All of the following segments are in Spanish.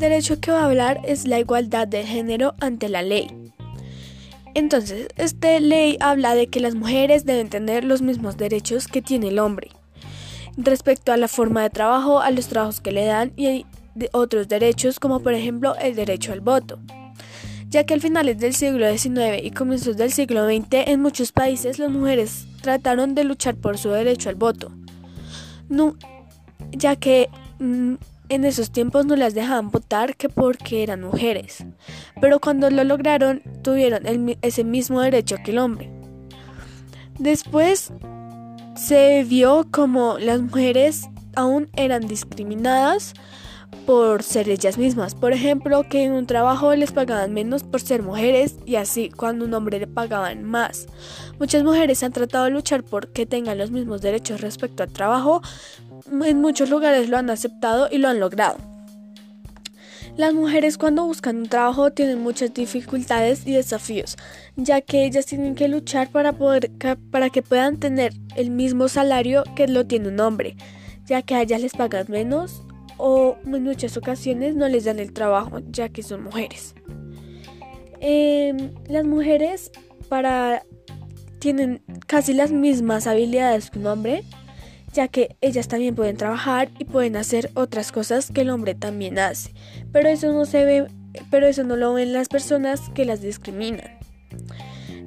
derecho que va a hablar es la igualdad de género ante la ley. Entonces, esta ley habla de que las mujeres deben tener los mismos derechos que tiene el hombre respecto a la forma de trabajo, a los trabajos que le dan y otros derechos como por ejemplo el derecho al voto ya que al finales del siglo XIX y comienzos del siglo XX en muchos países las mujeres trataron de luchar por su derecho al voto, no, ya que mm, en esos tiempos no las dejaban votar que porque eran mujeres, pero cuando lo lograron tuvieron ese mismo derecho que el hombre. Después se vio como las mujeres aún eran discriminadas por ser ellas mismas. Por ejemplo, que en un trabajo les pagaban menos por ser mujeres y así cuando un hombre le pagaban más. Muchas mujeres han tratado de luchar por que tengan los mismos derechos respecto al trabajo. En muchos lugares lo han aceptado y lo han logrado. Las mujeres cuando buscan un trabajo tienen muchas dificultades y desafíos, ya que ellas tienen que luchar para, poder, para que puedan tener el mismo salario que lo tiene un hombre, ya que a ellas les pagan menos o en muchas ocasiones no les dan el trabajo ya que son mujeres. Em, las mujeres para tienen casi las mismas habilidades que un hombre, ya que ellas también pueden trabajar y pueden hacer otras cosas que el hombre también hace, pero eso no se ve, pero eso no lo ven las personas que las discriminan.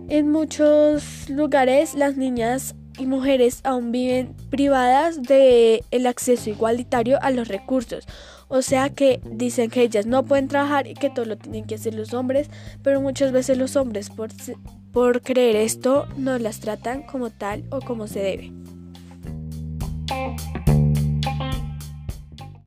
En muchos lugares las niñas y mujeres aún viven privadas de el acceso igualitario a los recursos. O sea que dicen que ellas no pueden trabajar y que todo lo tienen que hacer los hombres, pero muchas veces los hombres por, por creer esto no las tratan como tal o como se debe.